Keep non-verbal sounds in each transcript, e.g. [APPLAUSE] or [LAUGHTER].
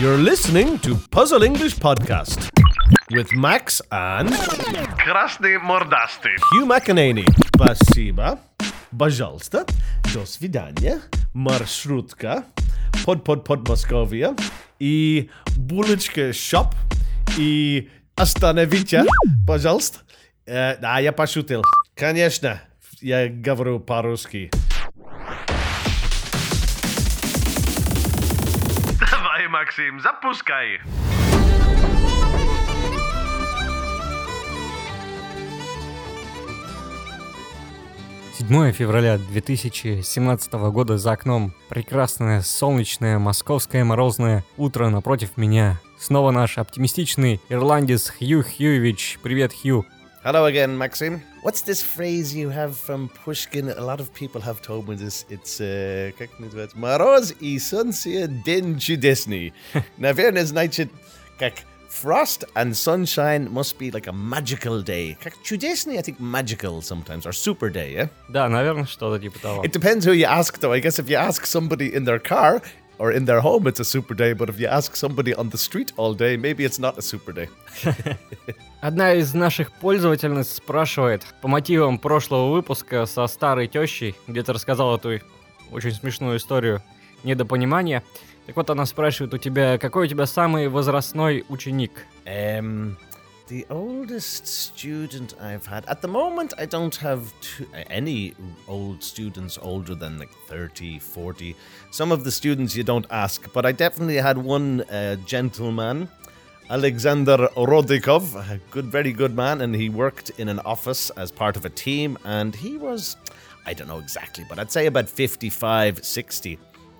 You're listening to Puzzle English Podcast with Max and Красный мордастый. Hugh McEnany. Спасибо. Пожалуйста. До свидания. Маршрутка. Под-под-под Московия. И булочка шоп. И остановите, пожалуйста. Э, да, я пошутил. Конечно, я говорю по-русски. Максим, запускай. 7 февраля 2017 года за окном. Прекрасное, солнечное, московское морозное утро напротив меня. Снова наш оптимистичный ирландец Хью Хьюевич. Привет, Хью. Hello again, Maxim. What's this phrase you have from Pushkin? A lot of people have told me this. It's uh, как называется? Мороз и солнце день чудесный. Наверное, значит, как frost and sunshine must be like a magical day. Как чудесный, I think magical sometimes, or super day, yeah? Да, наверное, что-то типа того. It depends who you ask, though. I guess if you ask somebody in their car or in their home, it's a super day. But if you ask somebody on the street all day, maybe it's not a super day. [LAUGHS] Одна из наших пользовательниц спрашивает по мотивам прошлого выпуска со старой тещей, где ты рассказал эту очень смешную историю недопонимания. Так вот, она спрашивает у тебя, какой у тебя самый возрастной ученик? Um, the oldest student I've had at the moment, I don't have too, any old students older than like 30, 40. Some of the students you don't ask, but I definitely had one uh, gentleman, Alexander Rodikov, a good, very good man, and he worked in an office as part of a team, and he was, I don't know exactly, but I'd say about 55, 60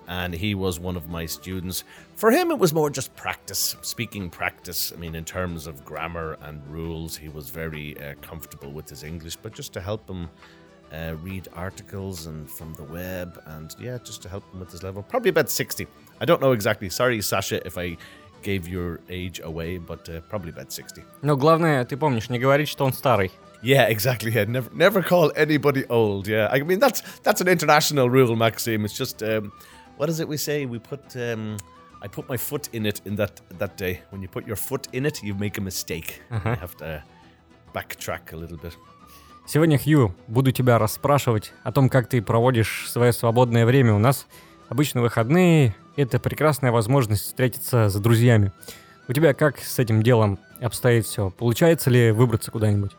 and he was one of my students. For him, it was more just practice, speaking practice. I mean, in terms of grammar and rules, he was very uh, comfortable with his English, but just to help him uh, read articles and from the web, and yeah, just to help him with his level. Probably about 60. I don't know exactly. Sorry, Sasha, if I gave your age away, but uh, probably about 60. Но главное, ты помнишь, не говорить, что он старый. Yeah, exactly. Yeah, never, never call anybody old. Yeah, I mean that's that's an international rule, Maxime. It's just um, what is it we say? We put um, I put my foot in it in that that day. When you put your foot in it, you make a mistake. Uh-huh. You have to backtrack a little bit. Сегодня, Хью, буду тебя расспрашивать о том, как ты проводишь свое свободное время. У нас обычно выходные — это прекрасная возможность встретиться с друзьями. У тебя как с этим делом обстоит все? Получается ли выбраться куда-нибудь?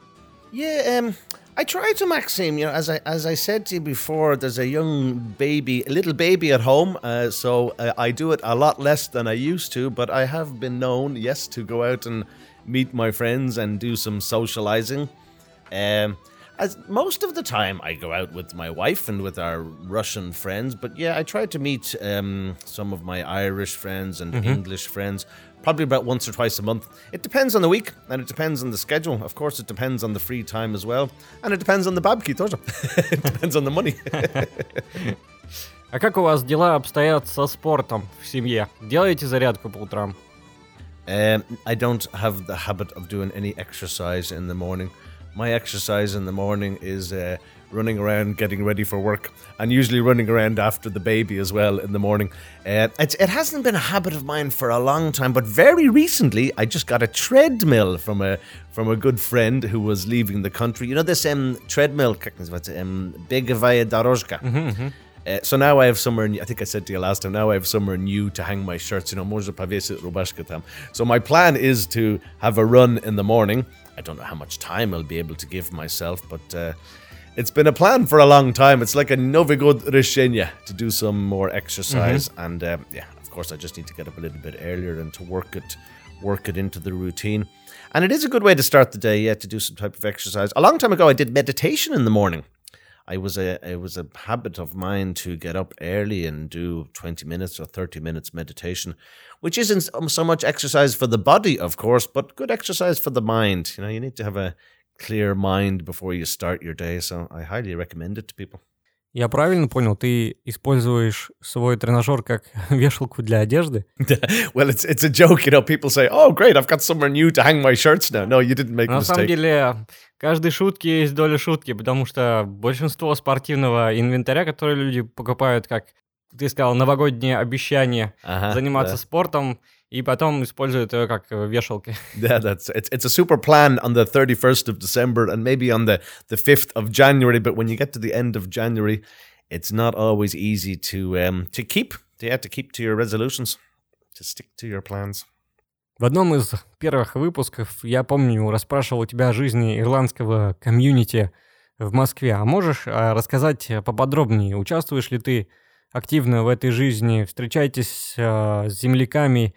Yeah, um, I try to, Maxime. You know, as I as I said to you before, there's a young baby, a little baby at home, uh, so uh, I do it a lot less than I used to. But I have been known, yes, to go out and meet my friends and do some socializing. Um, as most of the time, I go out with my wife and with our Russian friends. But yeah, I try to meet um, some of my Irish friends and English friends. Probably about once or twice a month. It depends on the week and it depends on the schedule. Of course, it depends on the free time as well. And it depends on the babki, [LAUGHS] тоже. it depends on the money. [LAUGHS] А как у вас дела обстоят со спортом в семье? Делаете зарядку по утрам? Um, I don't have the habit of doing any exercise in the morning. my exercise in the morning is uh, running around, getting ready for work, and usually running around after the baby as well in the morning. Uh, it, it hasn't been a habit of mine for a long time, but very recently I just got a treadmill from a from a good friend who was leaving the country. You know this um, treadmill, um, Bigavaya Dorożka. Mm-hmm, mm-hmm. Uh, so now I have somewhere, new, I think I said to you last time, now I have somewhere new to hang my shirts. You know, może tam. So my plan is to have a run in the morning I don't know how much time I'll be able to give myself, but uh, it's been a plan for a long time. It's like a Novigod Rishenya to do some more exercise, mm-hmm. and uh, yeah, of course, I just need to get up a little bit earlier and to work it, work it into the routine. And it is a good way to start the day, yeah, to do some type of exercise. A long time ago, I did meditation in the morning. I was a it was a habit of mine to get up early and do 20 minutes or 30 minutes meditation, which isn't so much exercise for the body, of course, but good exercise for the mind. You know, you need to have a clear mind before you start your day, so I highly recommend it to people. Я правильно понял, ты используешь свой тренажер как [LAUGHS] вешалку для одежды? [LAUGHS] well, it's it's a joke, you know. People say, "Oh, great, I've got somewhere new to hang my shirts now." No, you didn't make a На самом mistake. деле, каждой шутки есть доля шутки, потому что большинство спортивного инвентаря, который люди покупают как ты сказал, новогоднее обещание Uh-huh, заниматься yeah. спортом, и потом используют ее как э, вешалки. Yeah, that's it's it's a super plan on the 31st of December and maybe on the the 5th of January, but when you get to the end of January, it's not always easy to um to keep. Yeah, to keep to your resolutions, to stick to your plans. В одном из первых выпусков я помню, расспрашивал у тебя о жизни ирландского комьюнити в Москве. А можешь а, рассказать поподробнее, участвуешь ли ты активно в этой жизни, встречаетесь а, с земляками,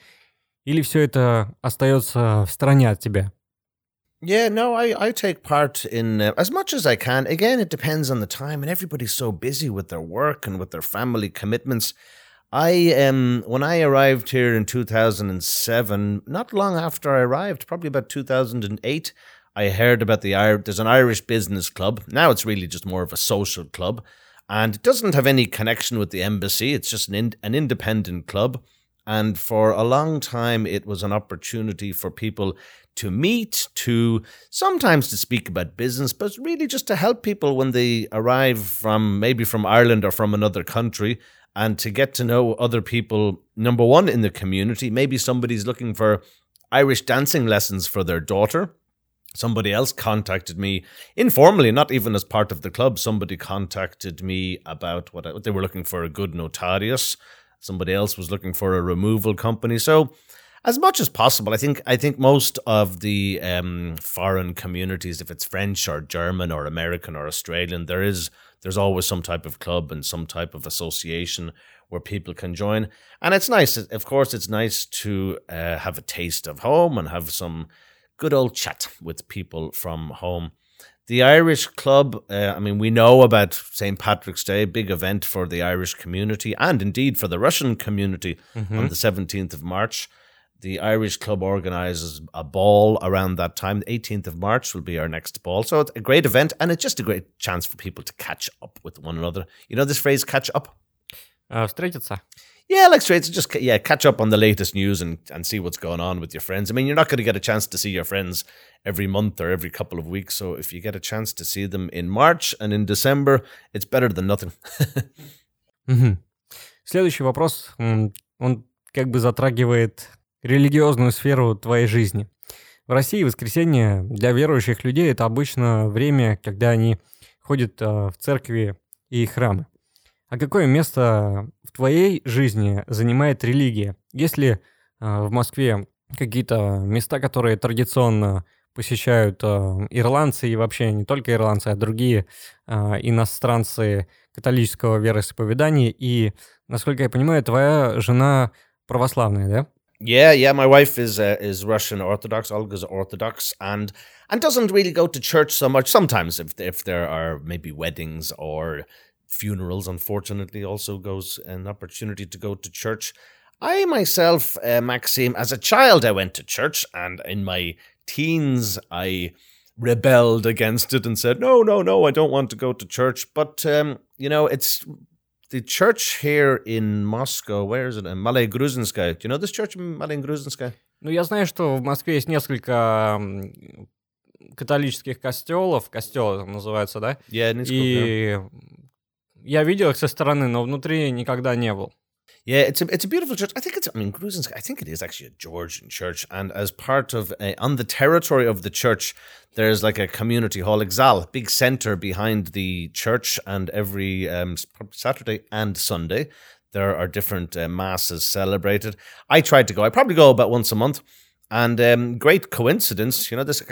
или все это остается в стороне от тебя? Yeah, no, I, I take part in uh, as much as I can. Again, it depends on the time, and everybody's so busy with their work and with their family commitments. I um when I arrived here in 2007, not long after I arrived, probably about 2008, I heard about the Ir- there's an Irish business club. Now it's really just more of a social club, and it doesn't have any connection with the embassy. It's just an in- an independent club. And for a long time, it was an opportunity for people to meet, to sometimes to speak about business, but really just to help people when they arrive from maybe from Ireland or from another country and to get to know other people, number one, in the community. Maybe somebody's looking for Irish dancing lessons for their daughter. Somebody else contacted me informally, not even as part of the club. Somebody contacted me about what, I, what they were looking for a good notarius. Somebody else was looking for a removal company. So, as much as possible, I think I think most of the um, foreign communities, if it's French or German or American or Australian, there is there's always some type of club and some type of association where people can join, and it's nice. Of course, it's nice to uh, have a taste of home and have some good old chat with people from home. The Irish Club, uh, I mean, we know about St. Patrick's Day, big event for the Irish community and indeed for the Russian community on the 17th of March The Irish Club organises a ball around that time. The 18th of March will be our next ball. So it's a great event and it's just a great chance for people to catch up with one another. You know this phrase, catch up? А, Встретиться? Yeah, like straight to just yeah, catch up on the latest news and, and see what's going on with your friends. I mean, you're not going to get a chance to see your friends every month or every couple of weeks. So if you get a chance to see them in March and in December, it's better than nothing. [LAUGHS] Мгм. Следующий вопрос, м, он как бы затрагивает религиозную сферу твоей жизни. В России воскресенье для верующих людей это обычно время, когда они ходят а, в церкви и храмы. А какое место в твоей жизни занимает религия? Есть ли а, в Москве какие-то места, которые традиционно посещают а, ирландцы и вообще не только ирландцы, а другие иностранцы католического вероисповедания? И, насколько я понимаю, твоя жена православная, да? Yeah, yeah. My wife is uh, is Russian Orthodox. Olga's Orthodox, and and doesn't really go to church so much. Sometimes, if if there are maybe weddings or funerals, unfortunately, also goes an opportunity to go to church. I myself, uh, Maxime, as a child, I went to church, and in my teens, I rebelled against it and said, "No, no, no, I don't want to go to church." But um, you know, it's the church here in Moscow. Where is it? Malay Gruzhinskaya. Do you know this church in Malay? Ну, я знаю, что в Москве есть несколько католических костелов, костелы там называются, да? Yeah, yeah. И я видел их со стороны, но внутри никогда не был. Yeah, it's a it's a beautiful church. I think it's I mean I think it is actually a Georgian church, and as part of a, on the territory of the church, there's like a community hall, exal, big center behind the church, and every um, Saturday and Sunday there are different uh, masses celebrated. I tried to go. I probably go about once a month. And um, great coincidence, you know, this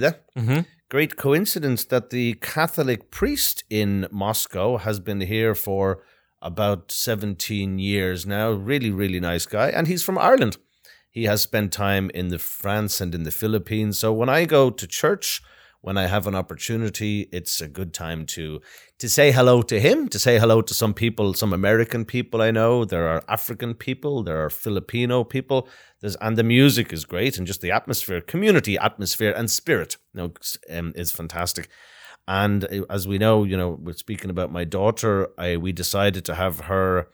there. Mm-hmm. Great coincidence that the Catholic priest in Moscow has been here for about 17 years now. Really, really nice guy. And he's from Ireland. He has spent time in the France and in the Philippines. So when I go to church, when I have an opportunity, it's a good time to to say hello to him, to say hello to some people, some American people I know. There are African people, there are Filipino people. There's and the music is great, and just the atmosphere, community atmosphere, and spirit, you know, um, is fantastic. And uh, as we know, you know, we're speaking about my daughter. I we decided to have her.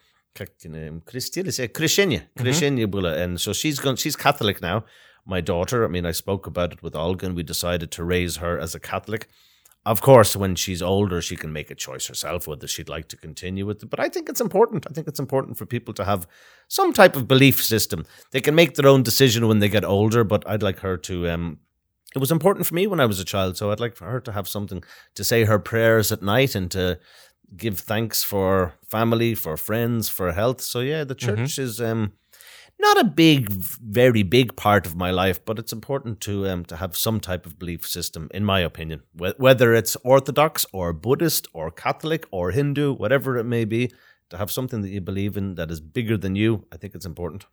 Krishenya, Krishenya mm-hmm. And so she's gone, she's Catholic now. My daughter, I mean, I spoke about it with Olga and we decided to raise her as a Catholic. Of course, when she's older, she can make a choice herself whether she'd like to continue with it. But I think it's important. I think it's important for people to have some type of belief system. They can make their own decision when they get older, but I'd like her to um, it was important for me when I was a child, so I'd like for her to have something to say her prayers at night and to give thanks for family, for friends, for health. So yeah, the church is um, not a big, very big part of my life, but it's important to um, to have some type of belief system, in my opinion, whether it's Orthodox or Buddhist or Catholic or Hindu, whatever it may be. To have something that you believe in that is bigger than you, I think it's important.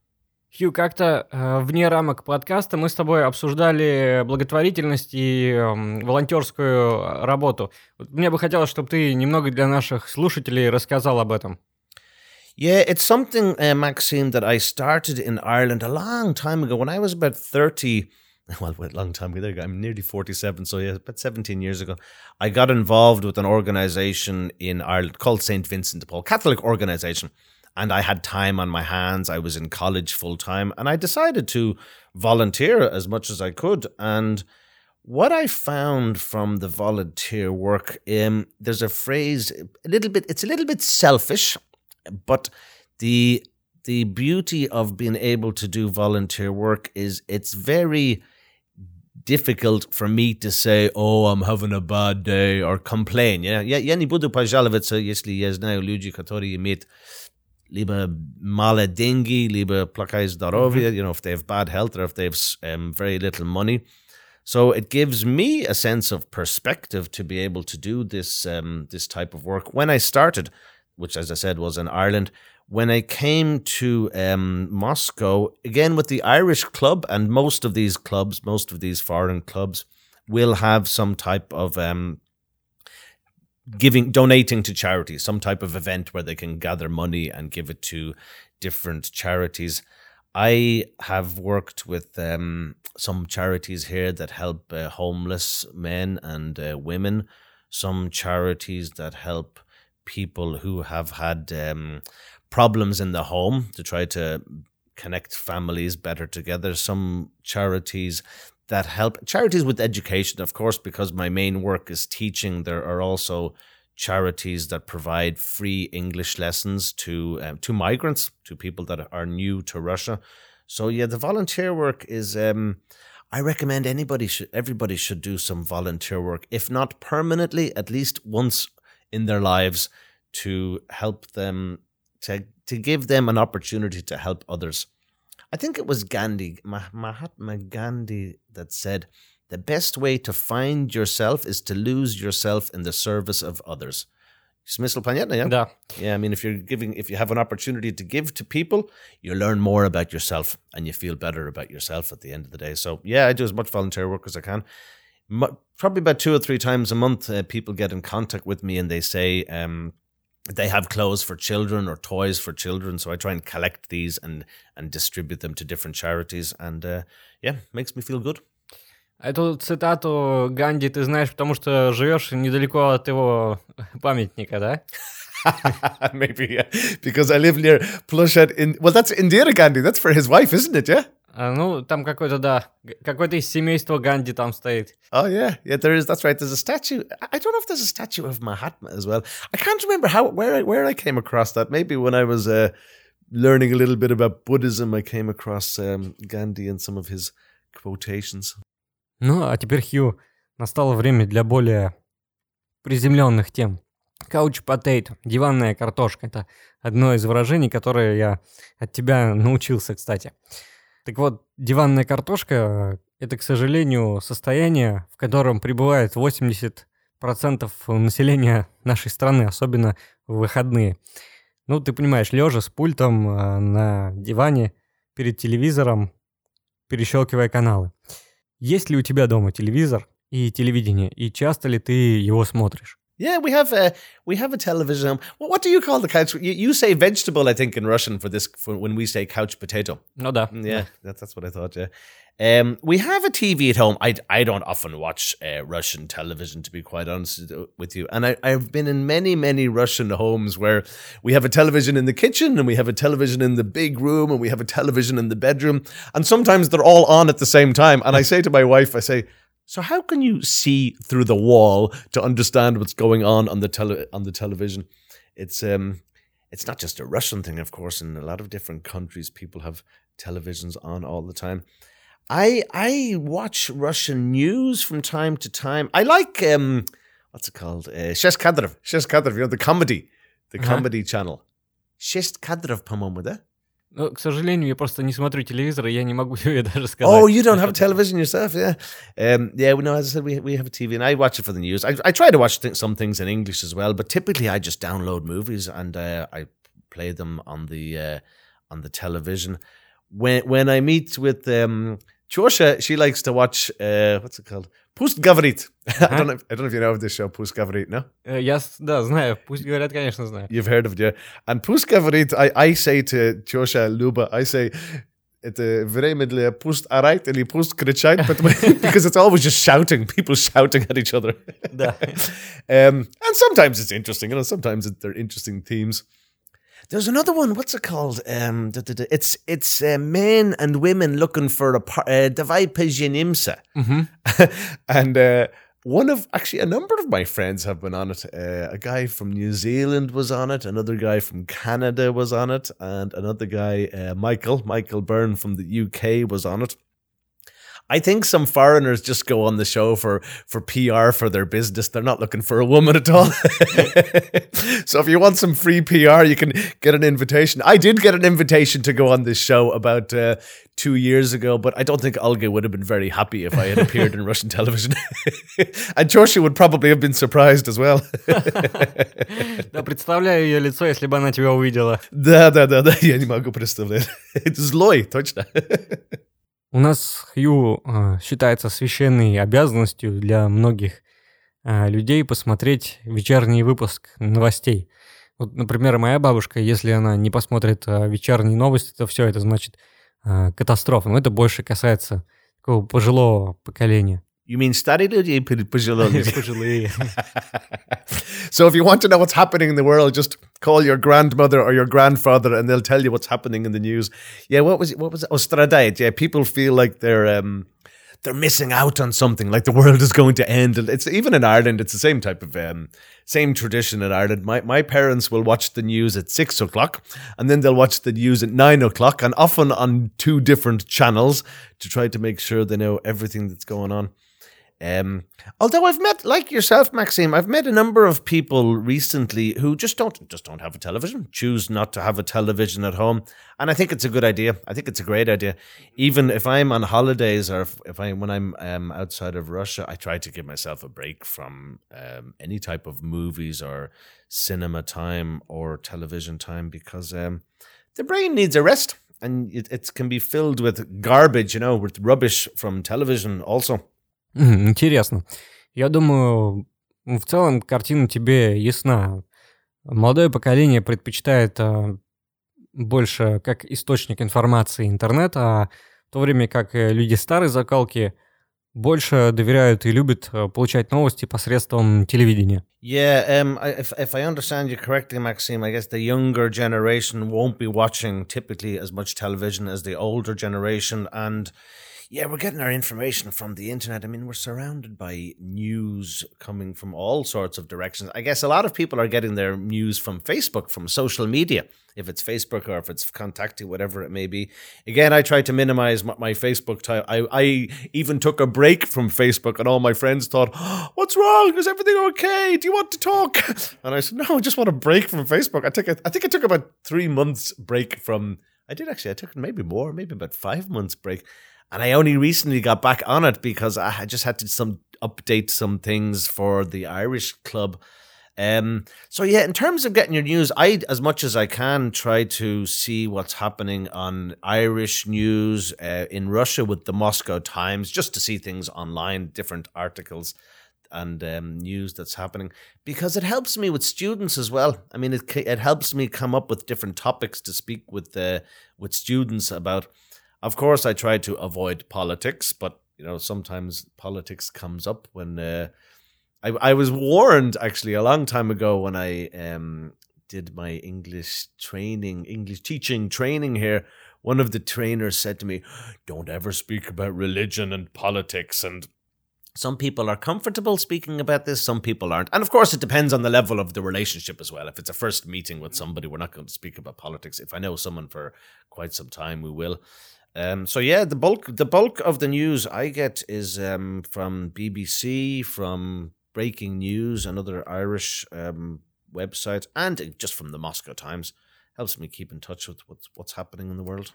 Хью, как-то э, вне рамок подкаста мы с тобой обсуждали благотворительность и эм, волонтерскую работу. Мне бы хотелось, чтобы ты немного для наших слушателей рассказал об этом. Yeah, it's something, uh, Maxime, that I started in Ireland a long time ago when I was about 30. Well, wait, long time ago. There you go. I'm nearly 47. So, yeah, about 17 years ago. I got involved with an organization in Ireland called St. Vincent de Paul, Catholic organization. and I had time on my hands. I was in college full time and I decided to volunteer as much as I could. And what I found from the volunteer work, um, there's a phrase, a little bit, it's a little bit selfish, but the the beauty of being able to do volunteer work is it's very difficult for me to say, oh, I'm having a bad day or complain. Yeah, yeah. ja nie budu pažalovať sa, jestli ja znajú lieber male dingy, lieber plakaj zdorowia, mm-hmm. you know, if they have bad health or if they have um, very little money. So it gives me a sense of perspective to be able to do this um, this type of work. When I started, which as I said was in Ireland, when I came to um, Moscow again with the Irish club, and most of these clubs, most of these foreign clubs, will have some type of um, giving, donating to charities, some type of event where they can gather money and give it to different charities. I have worked with um, some charities here that help uh, homeless men and uh, women, some charities that help people who have had um, problems in the home to try to connect families better together. Some charities that help charities with education, of course, because my main work is teaching. There are also charities that provide free English lessons to um, to migrants, to people that are new to Russia. So yeah, the volunteer work is. Um, I recommend anybody should everybody should do some volunteer work, if not permanently, at least once in their lives to help them to to give them an opportunity to help others. I think it was Gandhi, Mahatma Gandhi, that said, The best way to find yourself is to lose yourself in the service of others. Yeah? yeah. Yeah, I mean, if you're giving, if you have an opportunity to give to people, you learn more about yourself and you feel better about yourself at the end of the day. So, yeah, I do as much volunteer work as I can. Probably about two or three times a month, uh, people get in contact with me and they say, um, they have clothes for children or toys for children so i try and collect these and and distribute them to different charities and uh, yeah makes me feel good Эту цитату Ганди ты знаешь, потому что живешь недалеко от его памятника, да? [LAUGHS] Maybe, yeah. Because I live near Plushet in... Well, that's Indira Gandhi. That's for his wife, isn't it, yeah? А, ну, там какой-то, да, какой-то из семейства Ганди там стоит. Oh yeah, yeah. There is. That's right. There's a statue. I don't know if there's a statue of Mahatma as well. I can't remember how where I, where I came across that. Maybe when I was uh, learning a little bit about Buddhism, I came across um, Gandhi and some of his quotations. Ну, а теперь, Хью, настало время для более приземленных тем. Couch potato, диванная картошка. Это одно из выражений, которое я от тебя научился, кстати. Так вот, диванная картошка – это, к сожалению, состояние, в котором пребывает 80% населения нашей страны, особенно в выходные. Ну, ты понимаешь, лежа с пультом э, на диване перед телевизором, перещелкивая каналы. Есть ли у тебя дома телевизор и телевидение, и часто ли ты его смотришь? Yeah, we have a we have a television. Um, what, what do you call the couch? You, you say vegetable, I think, in Russian for this. For when we say couch potato, no, da. Mm, yeah. That's, that's what I thought. Yeah, um, we have a TV at home. I, I don't often watch uh, Russian television, to be quite honest uh, with you. And I I've been in many many Russian homes where we have a television in the kitchen and we have a television in the big room and we have a television in the bedroom, and sometimes they're all on at the same time. And I say to my wife, I say. So how can you see through the wall to understand what's going on on the tele- on the television? It's um it's not just a Russian thing, of course. In a lot of different countries, people have televisions on all the time. I I watch Russian news from time to time. I like um what's it called? Uh, Shesh Kadrov. Shesh Kadrov, you know, the comedy, the Uh-huh. comedy channel. Shesh Kadrov, по-моему, да? Ну, к сожалению, я просто не смотрю телевизор, и я не могу тебе [LAUGHS] даже сказать. Oh, you don't что have a это. television yourself, yeah. Um, yeah, well, no, as I said, we, we have a TV, and I watch it for the news. I, I try to watch th- some things in English as well, but typically I just download movies and uh, I play them on the uh, on the television. When when I meet with um, Chosha, she likes to watch uh, what's it called? Пусть говорит. [LAUGHS] I don't know. I don't know if you know of this show. Пусть говорит. No. Э, uh, yes, да, знаю. Пусть говорят, конечно, знаю. You've heard of it, yeah. And пусть говорит. I I say to Chosha Luba, I say. Это время для пусть орать или пусть кричать, [LAUGHS] because it's always just shouting, people shouting at each other. [LAUGHS] um, and sometimes it's interesting, you know, sometimes it, they're interesting themes. There's another one. What's it called? Um, da, da, da. It's it's uh, men and women looking for a par- uh, Davai Pejinimsa. Mm-hmm. [LAUGHS] and uh, one of actually a number of my friends have been on it. Uh, a guy from New Zealand was on it. Another guy from Canada was on it, and another guy, uh, Michael Michael Byrne from the UK, was on it. I think some foreigners just go on the show for for PR for their business. They're not looking for a woman at all. [LAUGHS] so if you want some free PR, you can get an invitation. I did get an invitation to go on this show about uh, two years ago, but I don't think Olga would have been very happy if I had appeared in Russian television. [LAUGHS] and Joshi would probably have been surprised as well. [LAUGHS] Да, представляю ее лицо, если бы она тебя увидела. Да, да, да, да, я не могу представлять. Это злой, точно. У нас Хью э, считается священной обязанностью для многих э, людей посмотреть вечерний выпуск новостей. Вот, например, моя бабушка, если она не посмотрит э, вечерние новости, то все это значит катастрофа. Но это больше касается такого пожилого поколения. You mean steadily? [LAUGHS] [LAUGHS] so if you want to know what's happening in the world, just call your grandmother or your grandfather, and they'll tell you what's happening in the news. Yeah, what was it? What was it? Yeah, people feel like they're. Um, they're missing out on something like the world is going to end and it's even in ireland it's the same type of um, same tradition in ireland my, my parents will watch the news at six o'clock and then they'll watch the news at nine o'clock and often on two different channels to try to make sure they know everything that's going on um, although I've met, like yourself, Maxime, I've met a number of people recently who just don't just don't have a television, choose not to have a television at home, and I think it's a good idea. I think it's a great idea. Even if I'm on holidays or if, if I when I'm um, outside of Russia, I try to give myself a break from um, any type of movies or cinema time or television time because um, the brain needs a rest, and it, it can be filled with garbage, you know, with rubbish from television also. Интересно. Я думаю, в целом картина тебе ясна. Молодое поколение предпочитает а, больше как источник информации интернет, а в то время как э, люди старой закалки больше доверяют и любят э, получать новости посредством телевидения. Yeah, um, if if I understand you correctly, Maxime, I guess the younger generation won't be watching typically as much television as the older generation, and yeah, we're getting our information from the internet. I mean, we're surrounded by news coming from all sorts of directions. I guess a lot of people are getting their news from Facebook, from social media, if it's Facebook or if it's Contacty, whatever it may be. Again, I try to minimize my, my Facebook time. I, I even took a break from Facebook, and all my friends thought, "Oh, [GASPS] "What's wrong? Is everything okay? Do you want to talk?" [LAUGHS] And I said, "No, I just want a break from Facebook." I took a, I think I took about three months break from. I did actually. I took maybe more, maybe about five months break, and I only recently got back on it because I just had to some update some things for the Irish club. Um, so yeah, in terms of getting your news, I, as much as I can, try to see what's happening on Irish news uh, in Russia with the Moscow Times, just to see things online, different articles and um, news that's happening, because it helps me with students as well. I mean, it it helps me come up with different topics to speak with uh, with students about. Of course, I try to avoid politics, but you know sometimes politics comes up when. Uh, I, I was warned actually a long time ago when I um, did my English training, English teaching training here. One of the trainers said to me, "Don't ever speak about religion and politics." And Some people are comfortable speaking about this, some people aren't. And of course, it depends on the level of the relationship as well. If it's a first meeting with somebody, we're not going to speak about politics. If I know someone for quite some time, we will. Um, so yeah, the bulk the bulk of the news I get is um, from BBC, from Breaking News, another Irish um, website, and just from the Moscow Times. Helps me keep in touch with what's what's happening in the world.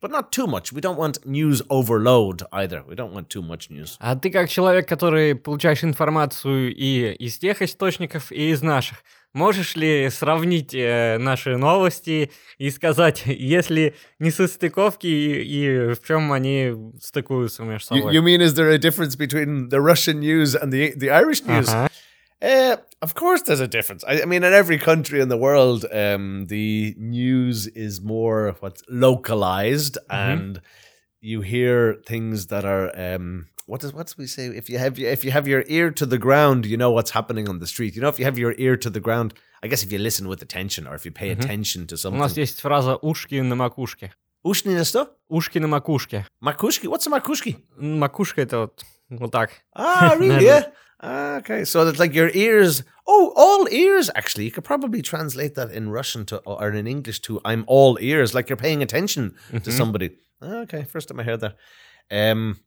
But not too much. We don't want news overload either. We don't want too much news. А ты как человек, который получаешь информацию и из тех источников, и из наших, можешь ли сравнить э, наши новости и сказать, [LAUGHS] если не состыковки и, и в чем они стыкуются между You, собой? you mean is there a difference between the Russian news and the the Irish news? Ага. Uh, of course, there's a difference. I, I mean, in every country in the world, um, the news is more what's localized, and you hear things that are um, what does what do we say? If you have if you have your ear to the ground, you know what's happening on the street. You know, if you have your ear to the ground, I guess if you listen with attention or if you pay Mhm. attention to У something. нас есть фраза «ушки на макушке». Ushni na sto? Ушки на макушке. Makushki? What's a makushki? Макушка это вот, вот так. Ah, [LAUGHS] really? yeah. Okay. So it's like your ears. Oh, all ears. Actually, you could probably translate that in Russian to or in English to "I'm all ears," like you're paying attention to Mhm. somebody. Okay, first time I heard that. Um,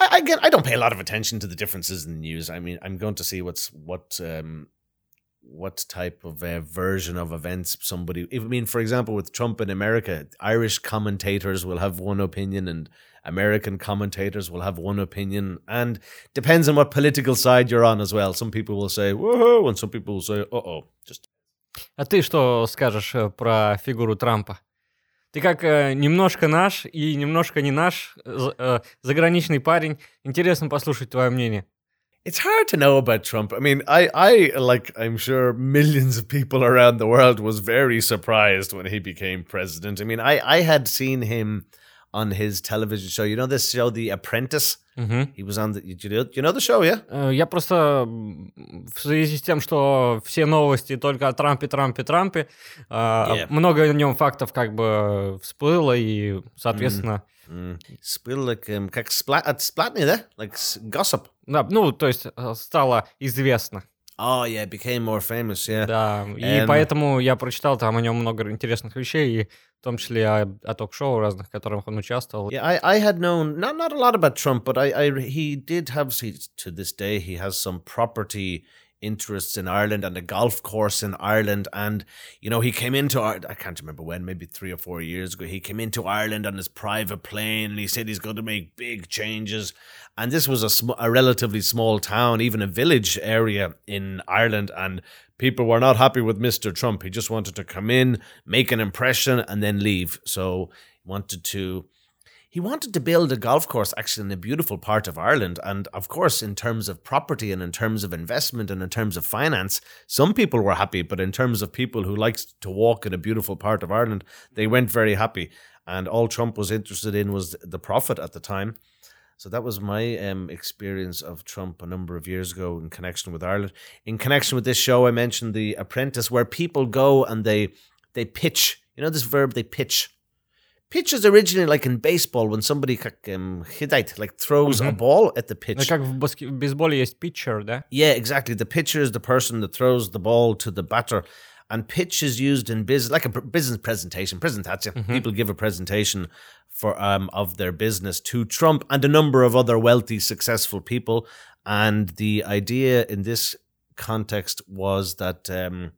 I, I get. I don't pay a lot of attention to the differences in the news. I mean, I'm going to see what's what. Um, what type of uh, version of events somebody if, i mean for example with trump in america irish commentators will have one opinion and american commentators will have one opinion and depends on what political side you're on as well some people will say whoa and some people will say uh-oh just А ты что скажешь э, про фигуру Трампа? Ты как э, немножко наш и немножко не наш э, з- э, заграничный парень. Интересно послушать твое мнение. It's hard to know about Trump. I mean, I, I, like, I'm sure millions of people around the world was very surprised when he became president. I mean, I, I had seen him on his television show. You know this show, The Apprentice? Мгм. He was on the, you know, the show, yeah? Э, Я просто в связи с тем, что все новости только о Трампе, Трампе, Трампе, э, Yeah. много о нем фактов как бы всплыло, и, соответственно, Mm. Spill like, um, как splat, at splatny there? Like s- gossip. да, ну, то есть э, стало известно. Oh, yeah, became more famous, yeah. Да, и Эм. поэтому я прочитал там о нем много интересных вещей, и в том числе о, о ток-шоу разных, в которых он участвовал. Yeah, I, I had known not not a lot about Trump, but I, I he did have see, to this day he has some property interests in Ireland and a golf course in Ireland, and you know he came into Ar- I can't remember when, maybe three or four years ago. He came into Ireland on his private plane, and he said he's going to make big changes. And this was a sm- a relatively small town, even a village area in Ireland, and people were not happy with Mister Trump. He just wanted to come in, make an impression, and then leave. So he wanted to he wanted to build a golf course actually in a beautiful part of Ireland. And of course, in terms of property and in terms of investment and in terms of finance, some people were happy. But in terms of people who liked to walk in a beautiful part of Ireland, they went very happy. And all Trump was interested in was the profit at the time. So that was my um, experience of Trump a number of years ago in connection with Ireland. In connection with this show, I mentioned The Apprentice, where people go and they they pitch. You know this verb, they pitch. Pitch is originally like in baseball when somebody как, um, hidait, like throws a Mhm. ball at the Ну, pitch. как в, баске- в бейсболе есть питчер, да? Yeah, exactly. The pitcher is the person that throws the ball to the batter. And pitch is used in business, like a business presentation. Presentation. People give a presentation for um of their business to Trump and a number of other wealthy, successful people. And the idea in this context was that um,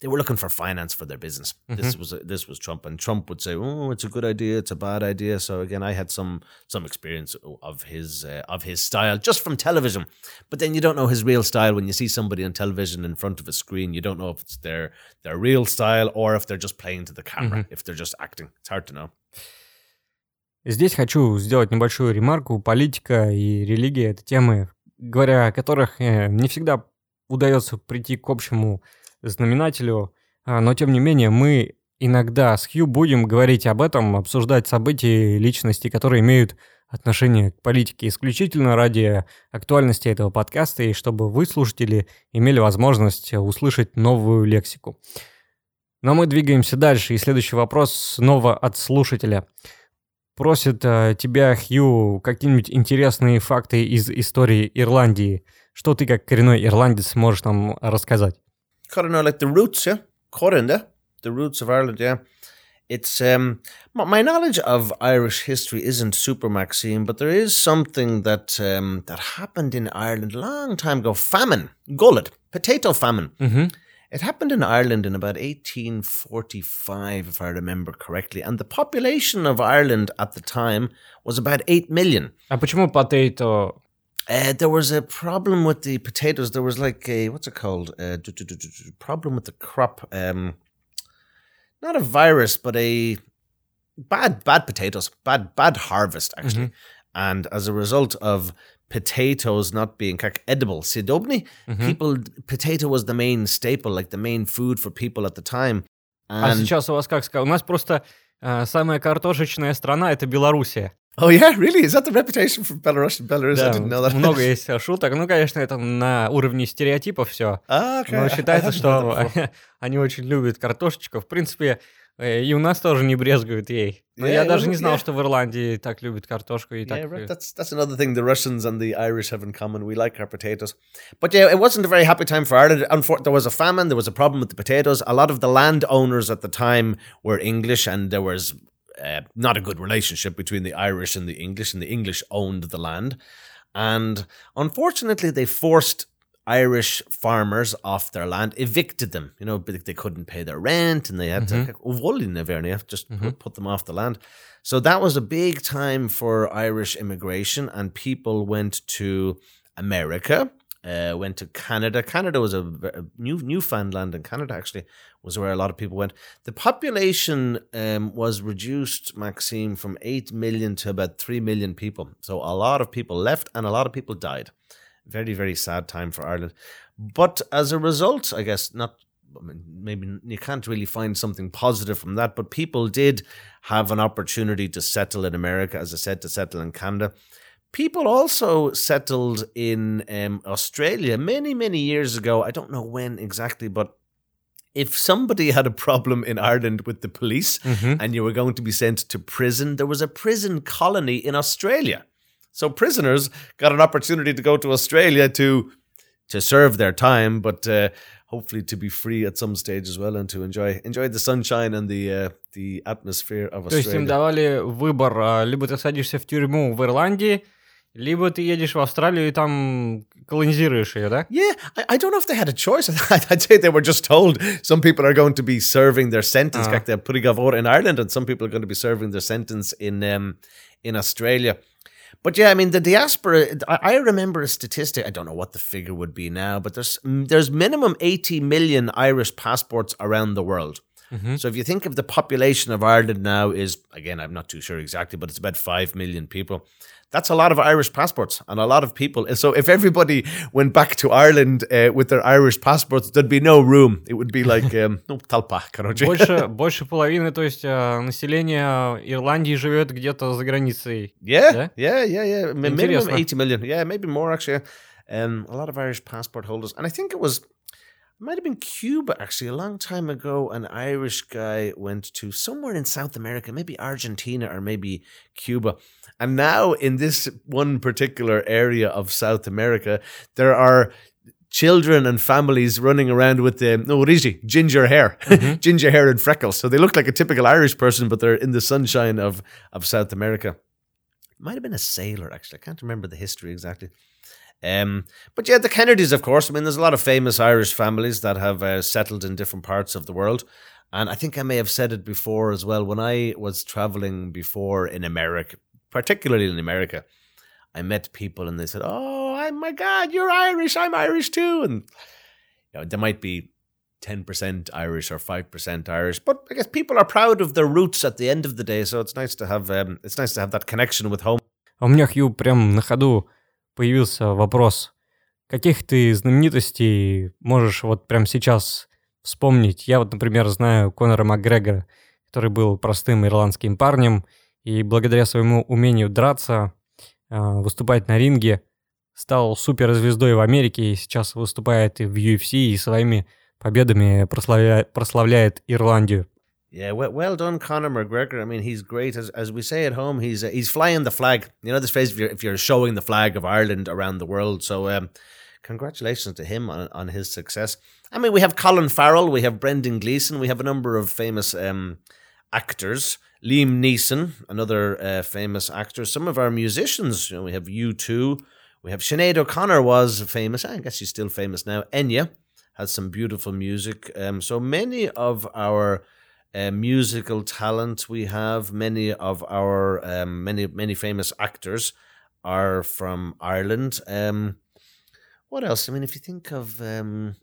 they were looking for finance for their business. This was this was Trump, and Trump would say, "Oh, it's a good idea. It's a bad idea." So again, I had some some experience of his uh, of his style just from television. But then you don't know his real style when you see somebody on television in front of a screen. You don't know if it's their their real style or if they're just playing to the camera, if they're just acting. It's hard to know. Здесь хочу сделать небольшую ремарку. Политика и религия — это темы, говоря о которых э, не всегда удается прийти к общему знаменателю, а, но тем не менее мы иногда с Хью будем говорить об этом, обсуждать события и личности, которые имеют отношение к политике исключительно ради актуальности этого подкаста и чтобы вы, слушатели, имели возможность услышать новую лексику. Но мы двигаемся дальше, и следующий вопрос снова от слушателя. просит э, тебя, Хью, какие-нибудь интересные факты из истории Ирландии. Что ты, как коренной ирландец, можешь нам рассказать? kind of know like the roots, yeah, Corinda, the roots of Ireland, yeah. It's um, my knowledge of Irish history isn't super Maxime, but there is something that um, that happened in Ireland a long time ago. Famine, gullet, potato famine. Mm-hmm. It happened in Ireland in about 1845, if I remember correctly, and the population of Ireland at the time was about eight million. Ah, a počemu potato Uh, there was a problem with the potatoes. There was like a, what's it called? Uh, du- du- du- du- du- problem with the crop. Um, not a virus, but a bad, bad potatoes, bad, bad harvest, actually. And as a result of potatoes not being как edible, sidobni, people, potato was the main staple, like the main food for people at the time. А And сейчас у вас как сказать? У нас просто э, самая картошечная страна это Белоруссия. oh yeah, really? Is that the reputation for Belarus? Belarus, I Да, didn't know that. много есть э, шуток. Ну, конечно, это на уровне стереотипов все. Ah, okay. Но I считается, hadn't [LAUGHS] heard that что before. [LAUGHS] они очень любят картошечку. В принципе, э, и у нас тоже не брезгуют ей. Но Yeah, я даже well, не знал, yeah. что в Ирландии так любят картошку и Yeah, так. right. э, That's that's another thing the Russians and the Irish have in common. We like our potatoes, but yeah, it wasn't a very happy time for Ireland. Unfor- there was a famine. There was a problem with the potatoes. A lot of the landowners at the time were English, and there was uh, not a good relationship between the Irish and the English. And the English owned the land, and unfortunately, they forced Irish farmers off their land, evicted them. You know, they couldn't pay their rent, and they had to to just put, put them off the land. So that was a big time for Irish immigration, and people went to America, uh, went to Canada. Canada was a, a new Newfoundland and Canada actually was where a lot of people went. The population um, was reduced, Maxime, from eight million to about three million people. So a lot of people left, and a lot of people died. Very very sad time for Ireland. But as a result, I guess not I mean, maybe you can't really find something positive from that, but people did have an opportunity to settle in America, as I said, to settle in Canada People also settled in um, Australia many, many years ago. I don't know when exactly, but if somebody had a problem in Ireland with the police and you were going to be sent to prison, there was a prison colony in Australia. So prisoners got an opportunity to go to Australia to to serve their time, but uh, hopefully to be free at some stage as well and to enjoy enjoy the sunshine and the uh, the atmosphere of То есть им Australia. давали выбор, а, либо ты садишься в тюрьму в Ирландии, либо ты едешь в Австралию и там колонизируешь ее, да? Yeah, I, I don't know if they had a choice. [LAUGHS] I'd say they were just told some people are going to be serving their sentence, Ah. like they're putting of order in Ireland, and some people are going to be serving their sentence in um, in Australia. But yeah, I mean the diaspora. I, I remember a statistic. I don't know what the figure would be now, but there's mm, there's minimum 80 million Irish passports around the world. So if you think of the population of Ireland now is again, I'm not too sure exactly, but it's about five million people. That's a lot of Irish passports and a lot of people. So if everybody went back to Ireland uh, with their Irish passports, there'd be no room. It would be like um, [LAUGHS] no talpa, короче. Больше, [LAUGHS] больше половины, то есть а, населения Ирландии живет где-то за границей. Yeah, Yeah? yeah, yeah, yeah. Mi- Minimum Интересно. 80 million. Yeah, maybe more actually. Um, a lot of Irish passport holders. And I think it was, it might have been Cuba actually. A long time ago, an Irish guy went to somewhere in South America, maybe Argentina or maybe Cuba. and now in this one particular area of South America, there are children and families running around with the no rigi ginger hair [LAUGHS] ginger hair and freckles so they look like a typical irish person but they're in the sunshine of of south america might have been a sailor actually i can't remember the history exactly um, but yeah, the Kennedys, of course. I mean, there's a lot of famous Irish families that have uh, settled in different parts of the world. And I think I may have said it before as well. When I was traveling before in America, particularly in America, I met people and they said, "Oh, I, my God, you're Irish. I'm Irish too." And you know, there might be ten percent Irish or five percent Irish, but I guess people are proud of their roots at the end of the day. So it's nice to have um, it's nice to have that connection with home. А у меня, Хью, прям на ходу появился вопрос. Каких ты знаменитостей можешь вот прям сейчас вспомнить? Я вот, например, знаю Конора Макгрегора, который был простым ирландским парнем, и благодаря своему умению драться, а, выступать на ринге, стал суперзвездой в Америке и сейчас выступает и в UFC, и своими победами прославля- прославляет Ирландию. Yeah, well, done, Conor McGregor. I mean, he's great. As, as we say at home, he's uh, he's flying the flag. You know this phrase if you're if you're showing the flag of Ireland around the world. So, um, congratulations to him on on his success. I mean, we have Colin Farrell, we have Brendan Gleeson, we have a number of famous um, actors. Liam Neeson, another uh, famous actor. Some of our musicians, you know, we have U2, we have Sinead O'Connor was famous. I guess she's still famous now. Enya has some beautiful music. Um, so many of our uh, musical talent we have, many of our um, many many famous actors are from Ireland. Um, what else? I mean, if you think of, um,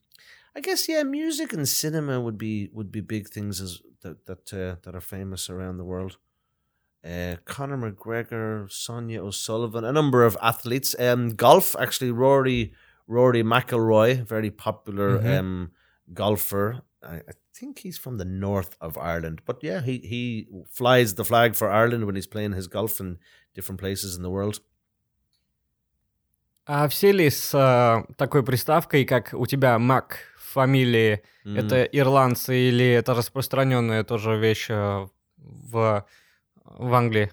I guess yeah, music and cinema would be would be big things as that that uh, that are famous around the world. Uh, Conor McGregor, Sonia O'Sullivan, a number of athletes. Um, golf actually, Rory Rory McIlroy, very popular Mhm. um golfer. I, I think he's from the north of Ireland, but yeah, he he flies the flag for Ireland when he's playing his golf in different places in the world. А все ли с а, такой приставкой, как у тебя Мак в фамилии, Mm. это ирландцы или это распространенная тоже вещь а, в, в Англии?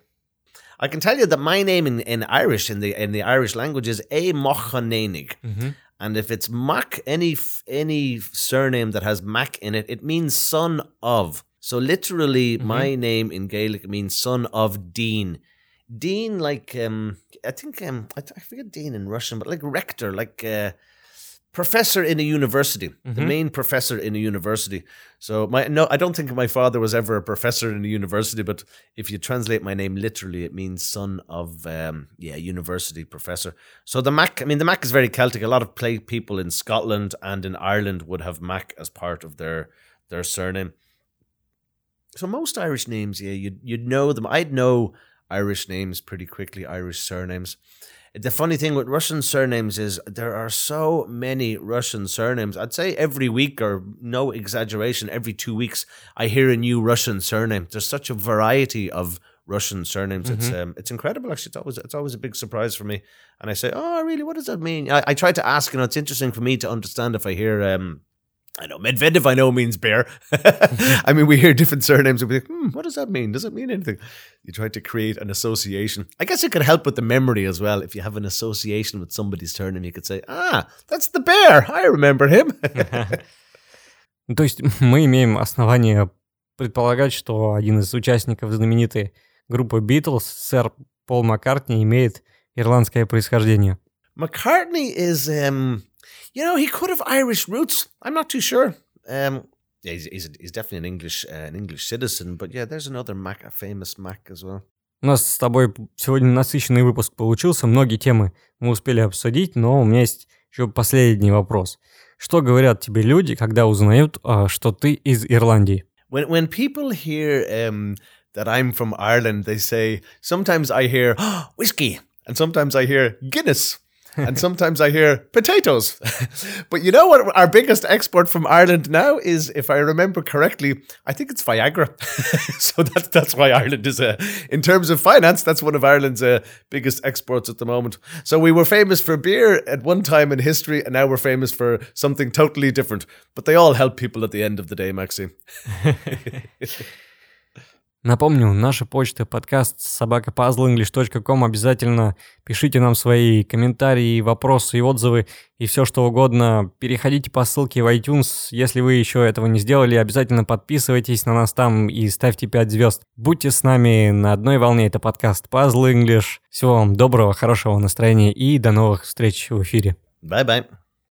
I can tell you that my name in, in Irish in the in the Irish language is A Mochanenig. Мгм. And if it's Mac, any f- any surname that has Mac in it, it means son of. So literally, Mhm. my name in Gaelic means son of Dean. Dean, like um, I think um, I, I forget Dean in Russian, but like rector, like uh, professor in a university, the Mhm. main professor in a university. So my no, I don't think my father was ever a professor in a university, but if you translate my name literally, it means son of um, yeah, university professor. So the Mac, I mean, the Mac is very Celtic. A lot of play people in Scotland and in Ireland would have Mac as part of their their surname. So most Irish names, yeah, you'd you'd know them. I'd know Irish names pretty quickly, Irish surnames. The funny thing with Russian surnames is there are so many Russian surnames. I'd say every week, or no exaggeration, every two weeks, I hear a new Russian surname. There's such a variety of Russian surnames. It's um, it's incredible. Actually, it's always it's always a big surprise for me. And I say, oh, really? What does that mean? I, I try to ask. You know, it's interesting for me to understand if I hear. Um, I know Medvedev. I know means bear. [LAUGHS] I mean, we hear different surnames and we think, hmm, what does that mean? Does it mean anything? You try to create an association. I guess it could help with the memory as well. If you have an association with somebody's surname, you could say, ah, that's the bear. I remember him. [LAUGHS] [LAUGHS] Ну, То есть мы имеем основание предполагать, что один из участников знаменитой группы Битлз, сэр Пол Маккартни, имеет ирландское происхождение. McCartney is, um, you know, he could have Irish roots. I'm not too sure. Um, yeah, he's, he's, he's definitely an English uh, an English citizen, but yeah, there's another Mac, a famous Mac as well. У нас с тобой сегодня насыщенный выпуск получился, многие темы мы успели обсудить, но у меня есть еще последний вопрос. Что говорят тебе люди, когда узнают, а, что ты из Ирландии? When when people hear um, that I'm from Ireland, they say sometimes I hear "Oh, whiskey, and sometimes I hear Guinness, and sometimes I hear potatoes. [LAUGHS] but you know what? Our biggest export from Ireland now is, if I remember correctly, I think it's Viagra. [LAUGHS] so that's that's why Ireland is a, in terms of finance, that's one of Ireland's uh, biggest exports at the moment. So we were famous for beer at one time in history, and now we're famous for something totally different. But they all help people at the end of the day, Maxime. [LAUGHS] Напомню, наша почта подкаст собакапазлинглиш.ком. Обязательно пишите нам свои комментарии, вопросы и отзывы и все что угодно. Переходите по ссылке в iTunes. Если вы еще этого не сделали, обязательно подписывайтесь на нас там и ставьте 5 звезд. Будьте с нами на одной волне. Это подкаст Puzzle English. Всего вам доброго, хорошего настроения и до новых встреч в эфире. Bye bye.